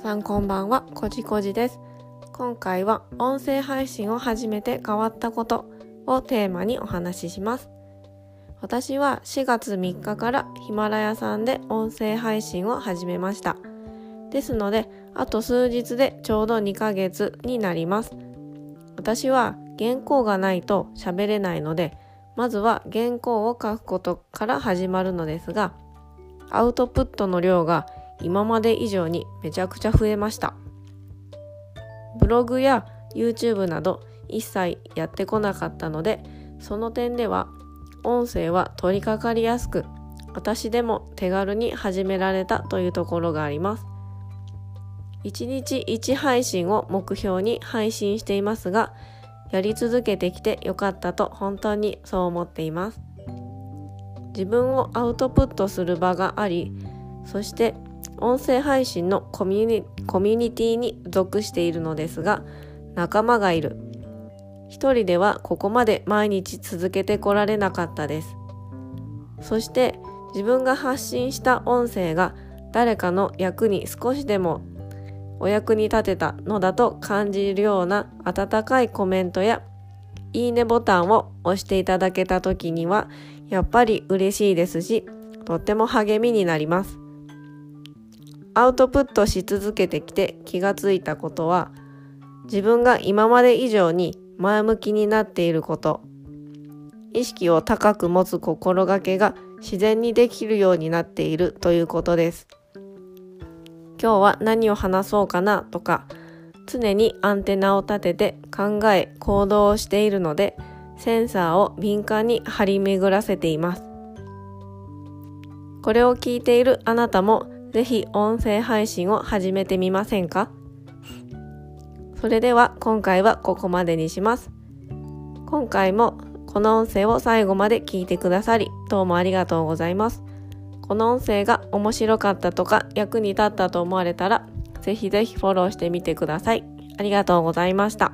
さんこんばんは、こじこじです。今回は音声配信を始めて変わったことをテーマにお話しします。私は4月3日からヒマラヤさんで音声配信を始めました。ですので、あと数日でちょうど2ヶ月になります。私は原稿がないと喋れないので、まずは原稿を書くことから始まるのですが、アウトプットの量が今まで以上にめちゃくちゃ増えました。ブログや YouTube など一切やってこなかったので、その点では音声は取り掛かりやすく、私でも手軽に始められたというところがあります。1日1配信を目標に配信していますが、やり続けてきてよかったと本当にそう思っています。自分をアウトプットする場があり、そして音声配信のコミュニコミュニティに属しているのですが、仲間がいる。一人ではここまで毎日続けてこられなかったです。そして自分が発信した音声が誰かの役に少しでもお役に立てたのだと感じるような温かいコメントやいいねボタンを押していただけた時にはやっぱり嬉しいですしとっても励みになります。アウトプットし続けてきて気がついたことは自分が今まで以上に前向きになっていること。意識を高く持つ心がけが自然にできるようになっているということです。今日は何を話そうかなとか常にアンテナを立てて考え行動をしているのでセンサーを敏感に張り巡らせています。これを聞いているあなたもぜひ音声配信を始めてみませんか？それでは今回はここまでにします。今回もこの音声を最後まで聞いてくださりどうもありがとうございます。この音声が面白かったとか役に立ったと思われたらぜひぜひフォローしてみてください。ありがとうございました。